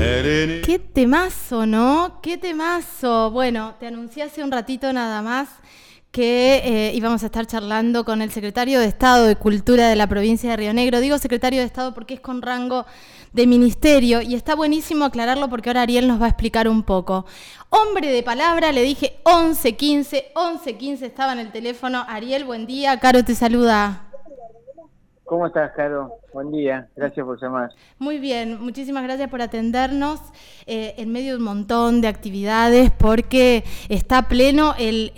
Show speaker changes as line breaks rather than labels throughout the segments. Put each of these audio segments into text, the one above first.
Qué temazo, ¿no? Qué temazo. Bueno, te anuncié hace un ratito nada más que eh, íbamos a estar charlando con el secretario de Estado de Cultura de la provincia de Río Negro. Digo secretario de Estado porque es con rango de ministerio y está buenísimo aclararlo porque ahora Ariel nos va a explicar un poco. Hombre de palabra, le dije 11.15, 11.15 estaba en el teléfono. Ariel, buen día, Caro te saluda.
¿Cómo estás, Caro? Buen día, gracias por llamar.
Muy bien, muchísimas gracias por atendernos eh, en medio de un montón de actividades porque está pleno el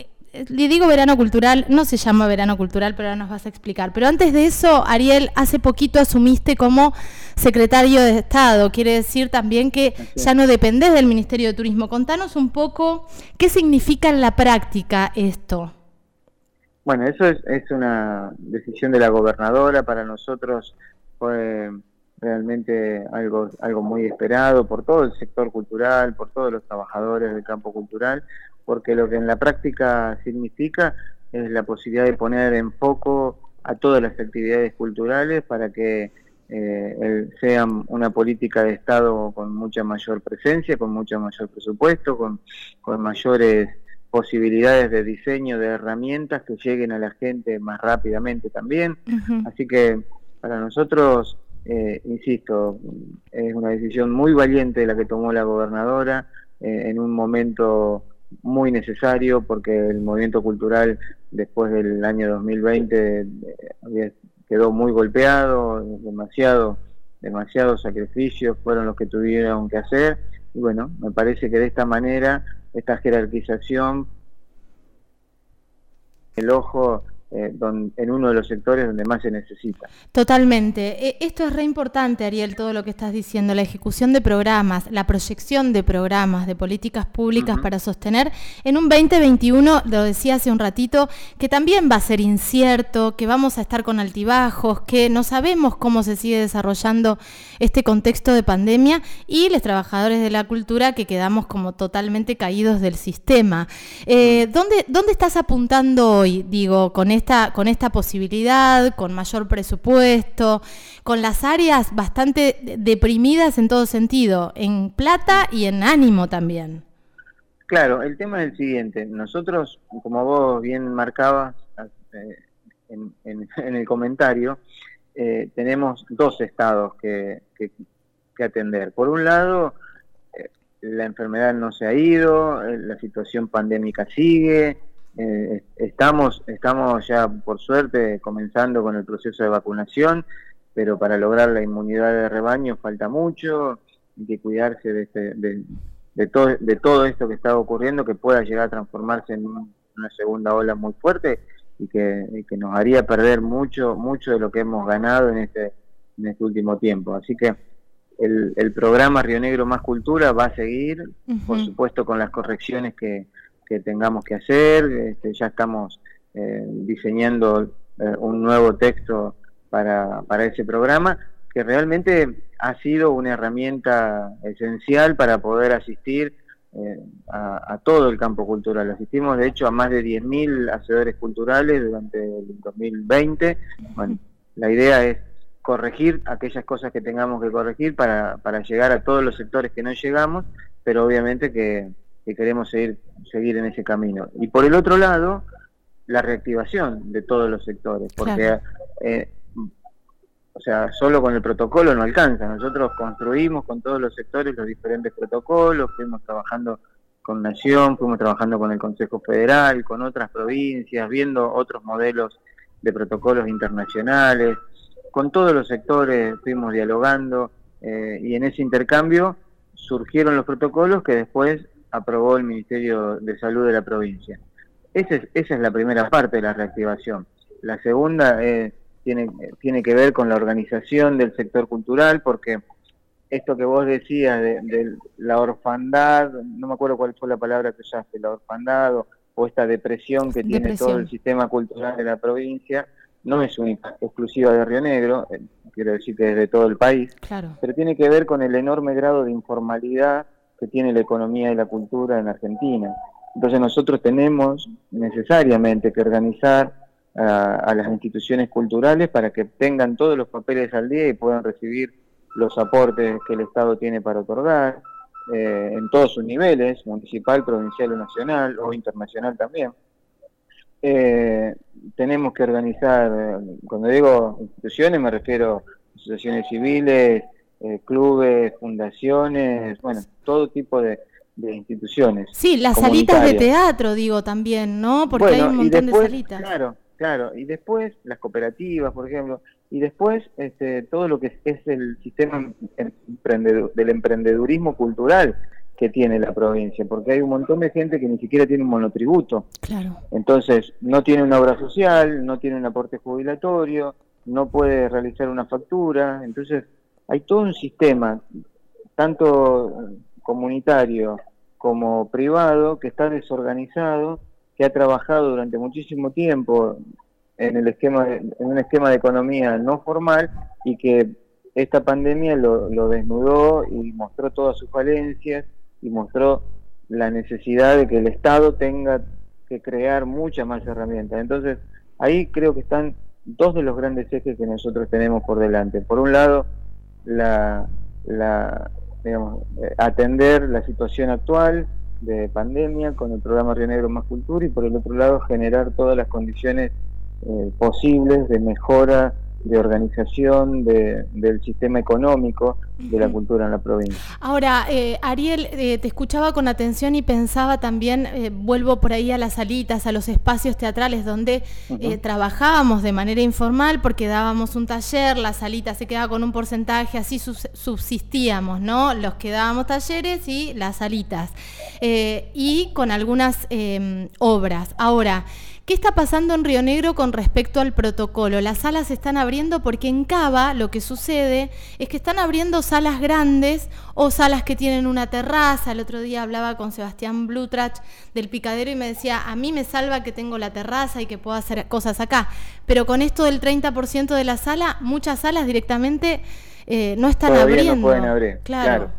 le digo verano cultural, no se llama verano cultural, pero ahora nos vas a explicar. Pero antes de eso, Ariel, hace poquito asumiste como secretario de Estado. Quiere decir también que ya no dependés del Ministerio de Turismo. Contanos un poco qué significa en la práctica esto.
Bueno, eso es, una decisión de la gobernadora. Para nosotros fue realmente algo, algo muy esperado por todo el sector cultural, por todos los trabajadores del campo cultural porque lo que en la práctica significa es la posibilidad de poner en foco a todas las actividades culturales para que eh, sean una política de Estado con mucha mayor presencia, con mucho mayor presupuesto, con, mayores posibilidades de diseño de herramientas que lleguen a la gente más rápidamente también. Así que para nosotros, eh, insisto, es una decisión muy valiente la que tomó la gobernadora eh, en un momento muy necesario porque el movimiento cultural después del año 2020 eh, quedó muy golpeado, demasiado, demasiados sacrificios fueron los que tuvieron que hacer y bueno, me parece que de esta manera esta jerarquización el ojo eh, en uno de los sectores donde más se necesita.
Totalmente. E, esto es re importante, Ariel, todo lo que estás diciendo, la ejecución de programas, la proyección de programas, de políticas públicas para sostener en un 2021, lo decía hace un ratito, que también va a ser incierto, que vamos a estar con altibajos, que no sabemos cómo se sigue desarrollando este contexto de pandemia y los trabajadores de la cultura que quedamos como totalmente caídos del sistema. Eh, ¿dónde, ¿Dónde estás apuntando hoy, digo, con esto? Con esta posibilidad, con mayor presupuesto, con las áreas bastante deprimidas en todo sentido, en plata y en ánimo también.
Claro, el tema es el siguiente. Nosotros, como vos bien marcabas eh, en, el comentario, eh, tenemos dos estados que, atender. Por un lado, eh, la enfermedad no se ha ido, la situación pandémica sigue, eh, estamos, estamos ya, por suerte, comenzando con el proceso de vacunación, pero para lograr la inmunidad de rebaño falta mucho, hay que cuidarse de, este, de, todo, de todo esto que está ocurriendo, que pueda llegar a transformarse en una segunda ola muy fuerte y que, que nos haría perder mucho, mucho de lo que hemos ganado en este, en este último tiempo. Así que el, el programa Río Negro Más Cultura va a seguir, por supuesto con las correcciones que, que tengamos que hacer. Este, ya estamos eh, diseñando eh, un nuevo texto para, para ese programa que realmente ha sido una herramienta esencial para poder asistir eh, a, todo el campo cultural. Asistimos, de hecho, a más de 10.000 hacedores culturales durante el 2020. Bueno, la idea es corregir aquellas cosas que tengamos que corregir para, para llegar a todos los sectores que no llegamos, pero obviamente que, que queremos seguir, seguir en ese camino. Y por el otro lado, la reactivación de todos los sectores, porque, eh, o sea, solo con el protocolo no alcanza. Nosotros construimos con todos los sectores los diferentes protocolos, fuimos trabajando con Nación, fuimos trabajando con el Consejo Federal, con otras provincias, viendo otros modelos de protocolos internacionales, con todos los sectores fuimos dialogando eh, y en ese intercambio surgieron los protocolos que después aprobó el Ministerio de Salud de la provincia. Esa es, esa es la primera parte de la reactivación. La segunda eh, tiene, tiene que ver con la organización del sector cultural, porque esto que vos decías de, la orfandad, no me acuerdo cuál fue la palabra que usaste, la orfandad o, esta depresión que tiene todo el sistema cultural de la provincia, no es única, exclusiva de Río Negro, eh, quiero decir que es de todo el país, pero tiene que ver con el enorme grado de informalidad que tiene la economía y la cultura en Argentina. Entonces nosotros tenemos necesariamente que organizar a las instituciones culturales para que tengan todos los papeles al día y puedan recibir los aportes que el Estado tiene para otorgar, eh, en todos sus niveles, municipal, provincial o nacional, o internacional también. Eh, tenemos que organizar, cuando digo instituciones me refiero a asociaciones civiles, eh, clubes, fundaciones, bueno, todo tipo de, instituciones.
Sí, las salitas de teatro, digo también, ¿no? Porque hay un montón de salitas.
Claro, claro. Y después las cooperativas, por ejemplo, y después este, todo lo que es, el sistema del emprendedurismo cultural que tiene la provincia, porque hay un montón de gente que ni siquiera tiene un monotributo.
Claro.
Entonces, no tiene una obra social, no tiene un aporte jubilatorio, no puede realizar una factura, entonces hay todo un sistema, tanto comunitario como privado, que está desorganizado, que ha trabajado durante muchísimo tiempo en el esquema en un esquema de economía no formal y que esta pandemia lo, lo desnudó y mostró todas sus falencias y mostró la necesidad de que el Estado tenga que crear muchas más herramientas. Entonces, ahí creo que están dos de los grandes ejes que nosotros tenemos por delante. Por un lado, la, la digamos, eh, atender la situación actual de pandemia con el programa Río Negro Más Cultura y por el otro lado generar todas las condiciones eh, posibles de mejora de organización del sistema económico de la cultura en la provincia.
Ahora, eh, Ariel, eh, te escuchaba con atención y pensaba también, eh, vuelvo por ahí a las salitas, a los espacios teatrales donde trabajábamos de manera informal porque dábamos un taller, la salita se quedaba con un porcentaje, así subsistíamos, ¿no? Los que dábamos talleres y las salitas. y con algunas em, obras. Ahora, ¿Qué está pasando en Río Negro con respecto al protocolo? Las salas se están abriendo porque en Cava lo que sucede es que están abriendo salas grandes o salas que tienen una terraza. El otro día hablaba con Sebastián Blutrach del picadero y me decía, a mí me salva que tengo la terraza y que puedo hacer cosas acá. Pero con esto del 30% de la sala, muchas salas directamente eh, no están abriendo.
No pueden abrir. claro.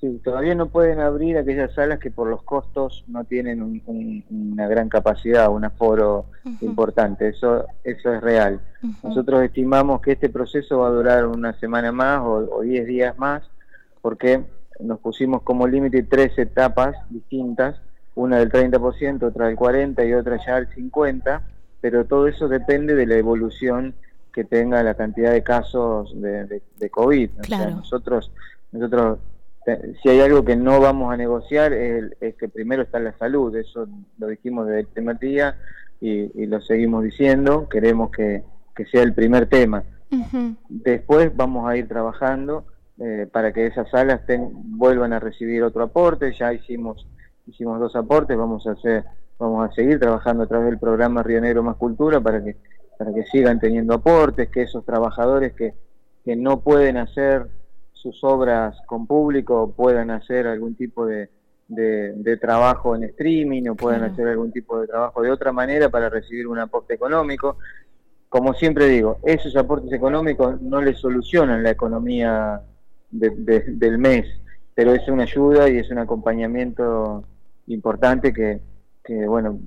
Sí, todavía no pueden abrir aquellas salas que por los costos no tienen una gran capacidad, un aforo importante. Eso, eso es real. Nosotros estimamos que este proceso va a durar una semana más o, diez días más, porque nos pusimos como límite tres etapas distintas, una del 30%, otra del 40% y otra ya al 50%, pero todo eso depende de la evolución que tenga la cantidad de casos de, de, COVID. nosotros, nosotros si hay algo que no vamos a negociar es, que primero está la salud, eso lo dijimos desde el primer día y, lo seguimos diciendo, queremos que, sea el primer tema. Después vamos a ir trabajando eh, para que esas salas vuelvan a recibir otro aporte, ya hicimos hicimos dos aportes, vamos a hacer vamos a seguir trabajando a través del programa Río Negro Más Cultura para que para que sigan teniendo aportes, que esos trabajadores que, que no pueden hacer sus obras con público puedan hacer algún tipo de, de, trabajo en streaming o puedan hacer algún tipo de trabajo de otra manera para recibir un aporte económico. Como siempre digo, esos aportes económicos no les solucionan la economía del mes, pero es una ayuda y es un acompañamiento importante que, que bueno,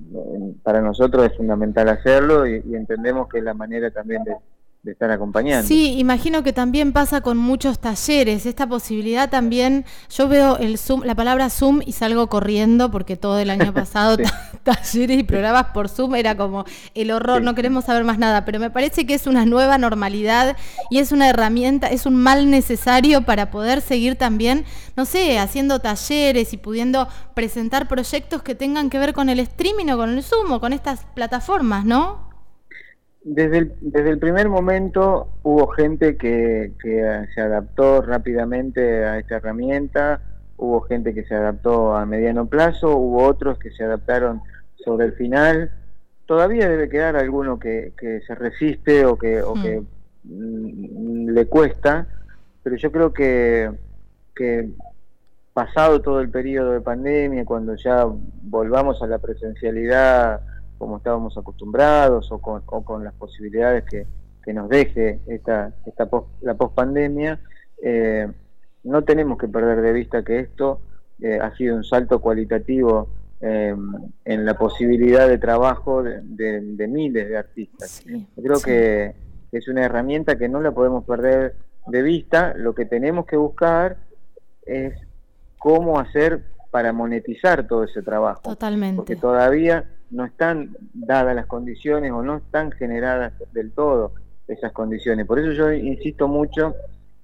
para nosotros es fundamental hacerlo y entendemos que es la manera también de, de estar acompañando.
Sí, imagino que también pasa con muchos talleres, esta posibilidad también, yo veo el Zoom, la palabra Zoom y salgo corriendo porque todo el año pasado talleres y programas por Zoom era como el horror, no queremos saber más nada, pero me parece que es una nueva normalidad y es una herramienta, es un mal necesario para poder seguir también, no sé, haciendo talleres y pudiendo presentar proyectos que tengan que ver con el streaming o con el Zoom o con estas plataformas, ¿no?
Desde el, desde el primer momento hubo gente que, que se adaptó rápidamente a esta herramienta, hubo gente que se adaptó a mediano plazo, hubo otros que se adaptaron sobre el final. Todavía debe quedar alguno que, que se resiste o que, o que mm, le cuesta, pero yo creo que, que pasado todo el periodo de pandemia, cuando ya volvamos a la presencialidad como estábamos acostumbrados o con, con las posibilidades que, nos deje esta, esta la pospandemia, eh, no tenemos que perder de vista que esto eh, ha sido un salto cualitativo eh, en la posibilidad de trabajo de, miles de artistas. creo que es una herramienta que no la podemos perder de vista, lo que tenemos que buscar es cómo hacer para monetizar todo ese trabajo.
Totalmente.
Porque todavía no están dadas las condiciones o no están generadas del todo esas condiciones. Por eso yo insisto mucho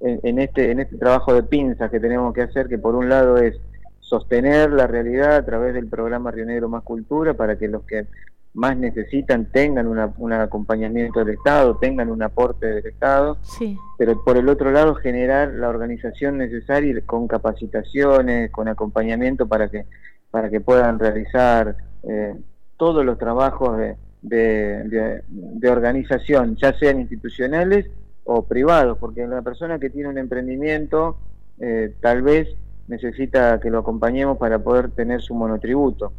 en, este, en este trabajo de pinzas que tenemos que hacer, que por un lado es sostener la realidad a través del programa Río Negro Más Cultura para que los que más necesitan tengan un acompañamiento del Estado, tengan un aporte del Estado, sí. pero por el otro lado generar la organización necesaria con capacitaciones, con acompañamiento para que, para que puedan realizar eh, todos los trabajos de, de, organización, ya sean institucionales o privados, porque la persona que tiene un emprendimiento eh, tal vez necesita que lo acompañemos para poder tener su monotributo.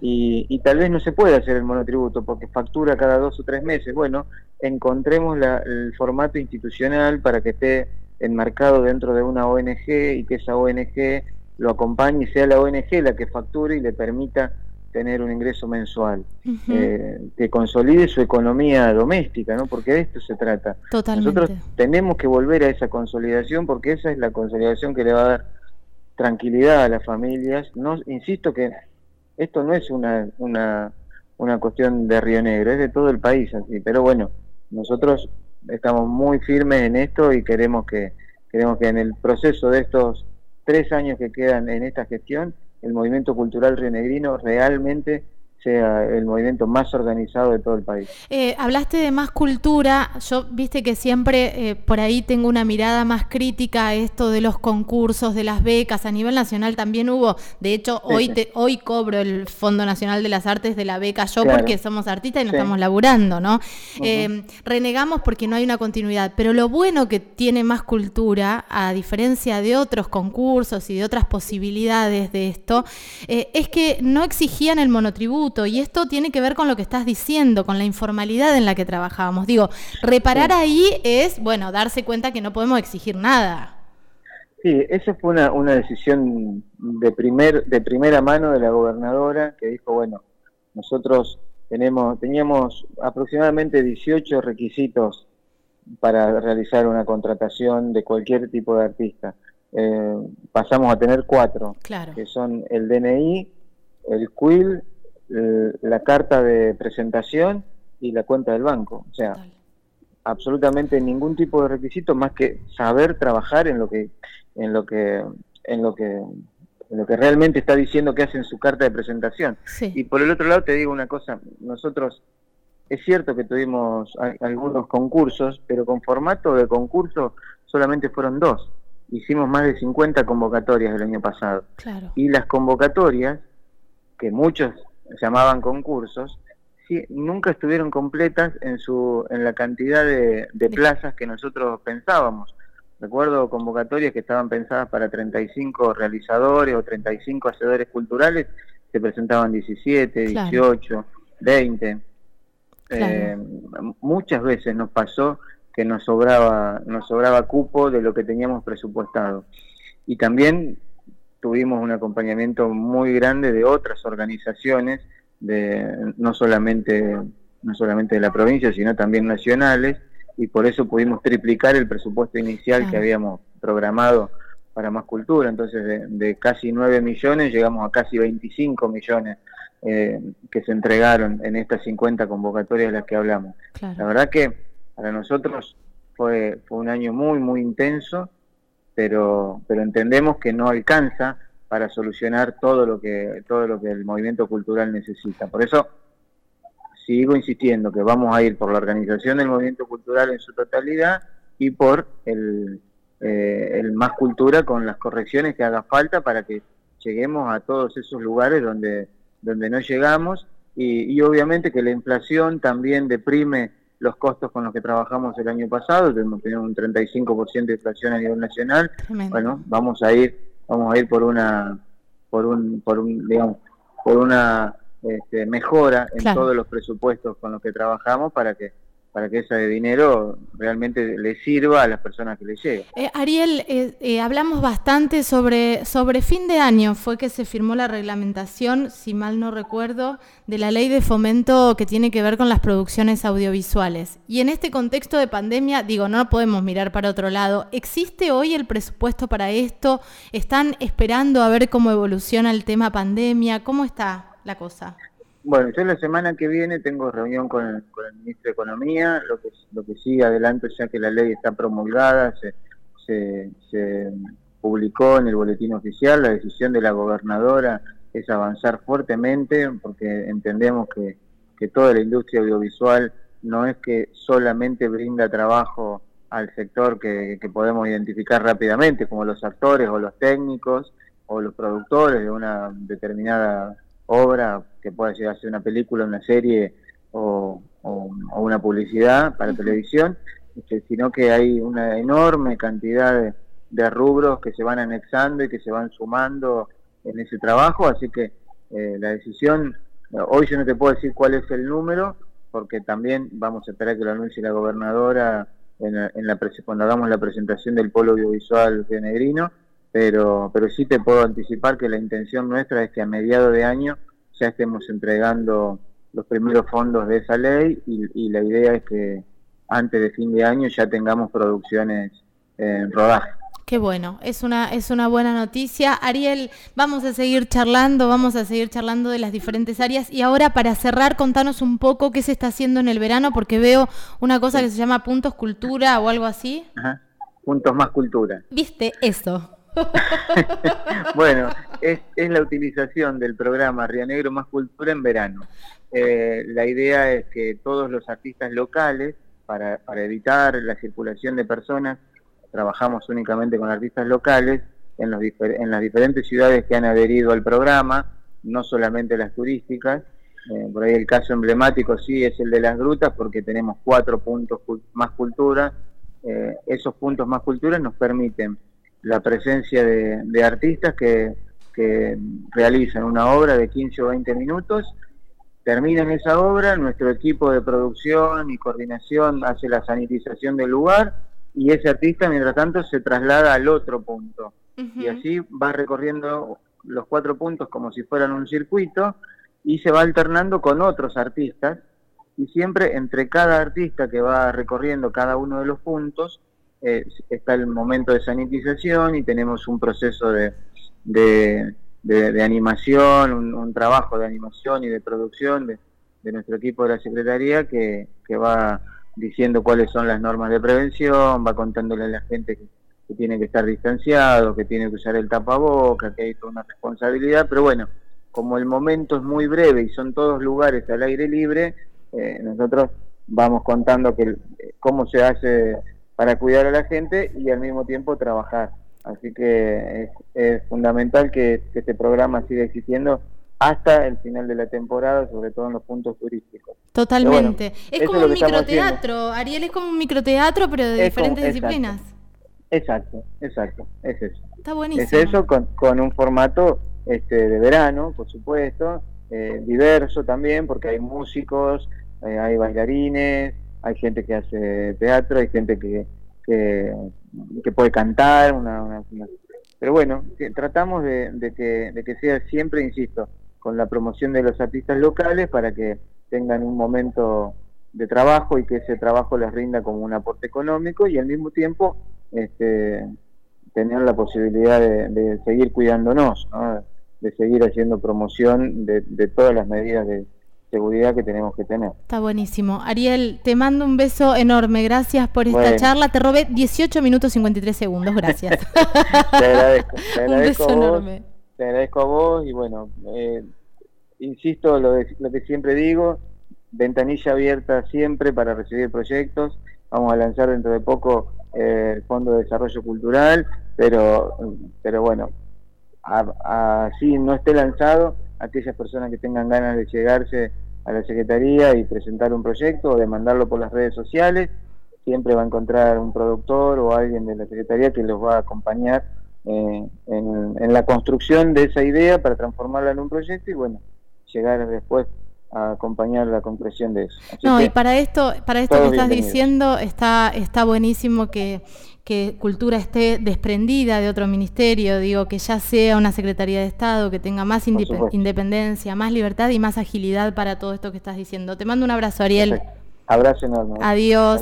Y, y, tal vez no se puede hacer el monotributo porque factura cada dos o tres meses. Bueno, encontremos el formato institucional para que esté enmarcado dentro de una ONG y que esa ONG lo acompañe y sea la ONG la que facture y le permita tener un ingreso mensual, eh, que consolide su economía doméstica, ¿no? Porque de esto se trata. Nosotros tenemos que volver a esa consolidación porque esa es la consolidación que le va a dar tranquilidad a las familias. No, insisto que esto no es una, una, una cuestión de Río Negro, es de todo el país, así. pero bueno, nosotros estamos muy firmes en esto y queremos que, queremos que en el proceso de estos tres años que quedan en esta gestión, el movimiento cultural rionegrino realmente sea el movimiento más organizado de todo el país.
Eh, hablaste de más cultura, yo viste que siempre eh, por ahí tengo una mirada más crítica a esto de los concursos, de las becas, a nivel nacional también hubo, de hecho hoy te, hoy cobro el Fondo Nacional de las Artes de la beca yo porque somos artistas y nos estamos laburando, ¿no? Eh, renegamos porque no hay una continuidad, pero lo bueno que tiene más cultura, a diferencia de otros concursos y de otras posibilidades de esto, es que no exigían el monotributo, y esto tiene que ver con lo que estás diciendo, con la informalidad en la que trabajábamos. Digo, reparar ahí es, bueno, darse cuenta que no podemos exigir nada.
Sí, esa fue una, una decisión de, primer, de primera mano de la gobernadora que dijo, bueno, nosotros tenemos, teníamos aproximadamente 18 requisitos para realizar una contratación de cualquier tipo de artista. Eh, pasamos a tener cuatro, que son el DNI, el QUIL, la carta de presentación y la cuenta del banco. O sea, absolutamente ningún tipo de requisito más que saber trabajar en lo que en lo que en lo que en lo que realmente está diciendo que hace en su carta de presentación. Y por el otro lado te digo una cosa, nosotros es cierto que tuvimos algunos concursos, pero con formato de concurso solamente fueron dos. Hicimos más de 50 convocatorias el año pasado. Y las convocatorias, que muchos llamaban concursos, sí, nunca estuvieron completas en, su, en la cantidad de, plazas que nosotros pensábamos. Recuerdo convocatorias que estaban pensadas para 35 realizadores o 35 hacedores culturales, se presentaban 17, 18, 20. muchas veces nos pasó que nos sobraba, nos sobraba cupo de lo que teníamos presupuestado. Y también tuvimos un acompañamiento muy grande de otras organizaciones, de, no, solamente, no solamente de la provincia, sino también nacionales, y por eso pudimos triplicar el presupuesto inicial que habíamos programado para más cultura. Entonces, de, casi 9 millones llegamos a casi 25 millones eh, que se entregaron en estas 50 convocatorias de las que hablamos. La verdad que para nosotros fue, fue un año muy, muy intenso pero, pero entendemos que no alcanza para solucionar todo lo que todo lo que el movimiento cultural necesita. Por eso sigo insistiendo que vamos a ir por la organización del movimiento cultural en su totalidad y por el, eh, el más cultura con las correcciones que haga falta para que lleguemos a todos esos lugares donde, donde no llegamos y, y obviamente que la inflación también deprime los costos con los que trabajamos el año pasado, hemos tenido un 35% de inflación a nivel nacional. Bueno, vamos a ir vamos a ir por una por un por un digamos por una este, mejora en todos los presupuestos con los que trabajamos para que para que ese dinero realmente le sirva a las personas que le llega.
Eh, Ariel, eh, eh, hablamos bastante sobre, sobre fin de año, fue que se firmó la reglamentación, si mal no recuerdo, de la ley de fomento que tiene que ver con las producciones audiovisuales. Y en este contexto de pandemia, digo, no podemos mirar para otro lado. ¿Existe hoy el presupuesto para esto? ¿Están esperando a ver cómo evoluciona el tema pandemia? ¿Cómo está la cosa?
Bueno, yo la semana que viene tengo reunión con el, ministro de Economía, lo que, lo que sigue adelante ya que la ley está promulgada, se, publicó en el boletín oficial, la decisión de la gobernadora es avanzar fuertemente porque entendemos que, que toda la industria audiovisual no es que solamente brinda trabajo al sector que podemos identificar rápidamente, como los actores o los técnicos o los productores de una determinada obra que pueda llegar a ser una película, una serie o, una publicidad para televisión, este, sino que hay una enorme cantidad de, rubros que se van anexando y que se van sumando en ese trabajo, así que eh, la decisión, hoy yo no te puedo decir cuál es el número, porque también vamos a esperar que lo anuncie la gobernadora en la, cuando hagamos la presentación del polo audiovisual de Negrino, pero, pero sí te puedo anticipar que la intención nuestra es que a mediados de año ya estemos entregando los primeros fondos de esa ley y, la idea es que antes de fin de año ya tengamos producciones en rodaje.
Qué bueno, es una, es una buena noticia. Ariel, vamos a seguir charlando, vamos a seguir charlando de las diferentes áreas. Y ahora, para cerrar, contanos un poco qué se está haciendo en el verano, porque veo una cosa que se llama Puntos Cultura o algo así.
Ajá. Puntos más cultura.
¿Viste eso?
bueno, es, la utilización del programa Río Negro Más Cultura en verano. Eh, la idea es que todos los artistas locales, para, para evitar la circulación de personas, trabajamos únicamente con artistas locales en, los en las diferentes ciudades que han adherido al programa, no solamente las turísticas. Eh, por ahí el caso emblemático sí es el de las grutas porque tenemos cuatro puntos más cultura. Eh, esos puntos más cultura nos permiten la presencia de, artistas que, realizan una obra de 15 o 20 minutos, terminan esa obra, nuestro equipo de producción y coordinación hace la sanitización del lugar y ese artista mientras tanto se traslada al otro punto. Y así va recorriendo los cuatro puntos como si fueran un circuito y se va alternando con otros artistas y siempre entre cada artista que va recorriendo cada uno de los puntos eh, está el momento de sanitización y tenemos un proceso de, de, animación, un, trabajo de animación y de producción de, nuestro equipo de la Secretaría que, que, va diciendo cuáles son las normas de prevención, va contándole a la gente que, tiene que estar distanciado, que tiene que usar el tapaboca, que hay toda una responsabilidad, pero bueno, como el momento es muy breve y son todos lugares al aire libre, eh, nosotros vamos contando que cómo se hace para cuidar a la gente y al mismo tiempo trabajar. Así que es, fundamental que, este programa siga existiendo hasta el final de la temporada, sobre todo en los puntos turísticos.
Totalmente. es como un microteatro, Ariel es como un microteatro, pero de diferentes disciplinas.
Exacto, exacto, es eso.
Está buenísimo.
Es eso con, con un formato este, de verano, por supuesto, eh, diverso también, porque hay músicos, eh, hay bailarines, hay gente que hace teatro, hay gente que, que, puede cantar, una, pero bueno, tratamos de, que, de que sea siempre, insisto, con la promoción de los artistas locales para que tengan un momento de trabajo y que ese trabajo les rinda como un aporte económico y al mismo tiempo este, tener la posibilidad de, seguir cuidándonos, de seguir haciendo promoción de, de todas las medidas de, seguridad que tenemos que tener.
Está buenísimo. Ariel, te mando un beso enorme. Gracias por esta charla. Te robé 18 minutos 53 segundos. Gracias.
te agradezco. Te agradezco un beso enorme. Te agradezco a vos y bueno, eh, insisto lo, lo que siempre digo, ventanilla abierta siempre para recibir proyectos. Vamos a lanzar dentro de poco eh, el Fondo de Desarrollo Cultural, pero, pero bueno, así no esté lanzado, aquellas personas que tengan ganas de llegarse a la Secretaría y presentar un proyecto o de mandarlo por las redes sociales, siempre va a encontrar un productor o alguien de la Secretaría que los va a acompañar eh, en, la construcción de esa idea para transformarla en un proyecto y bueno, llegar después acompañar la concreción de eso.
no, y para esto, para esto que estás diciendo, está, está buenísimo que, que Cultura esté desprendida de otro ministerio, digo, que ya sea una Secretaría de Estado, que tenga más independencia, más libertad y más agilidad para todo esto que estás diciendo. Te mando un abrazo, Ariel.
Abrazo enorme.
Adiós.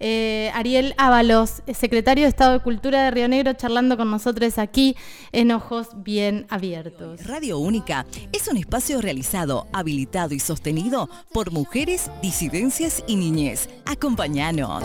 Eh, Ariel Ábalos, secretario de Estado de Cultura de Río Negro, charlando con nosotros aquí en Ojos Bien Abiertos.
Radio Única es un espacio realizado, habilitado y sostenido por mujeres, disidencias y niñez. Acompáñanos.